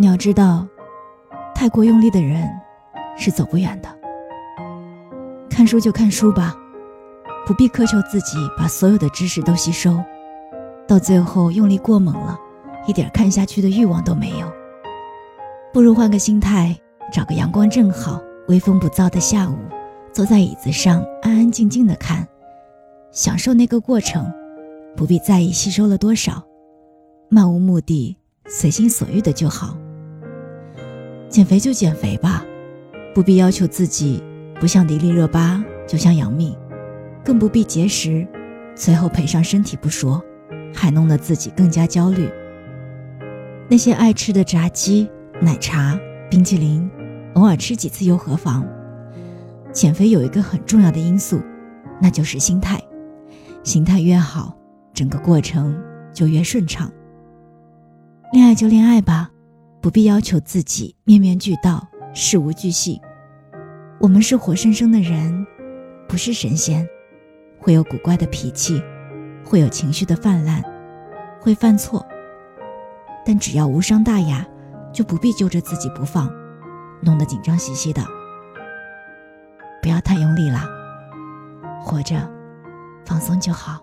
你要知道，太过用力的人是走不远的。看书就看书吧，不必苛求自己把所有的知识都吸收，到最后用力过猛了，一点看下去的欲望都没有。不如换个心态，找个阳光正好、微风不燥的下午，坐在椅子上安安静静的看，享受那个过程，不必在意吸收了多少，漫无目的、随心所欲的就好。减肥就减肥吧，不必要求自己。不像迪丽热巴，就像杨幂，更不必节食，最后赔上身体不说，还弄得自己更加焦虑。那些爱吃的炸鸡、奶茶、冰淇淋，偶尔吃几次又何妨？减肥有一个很重要的因素，那就是心态。心态越好，整个过程就越顺畅。恋爱就恋爱吧，不必要求自己面面俱到，事无巨细。我们是活生生的人，不是神仙，会有古怪的脾气，会有情绪的泛滥，会犯错。但只要无伤大雅，就不必揪着自己不放，弄得紧张兮兮的。不要太用力了，活着，放松就好。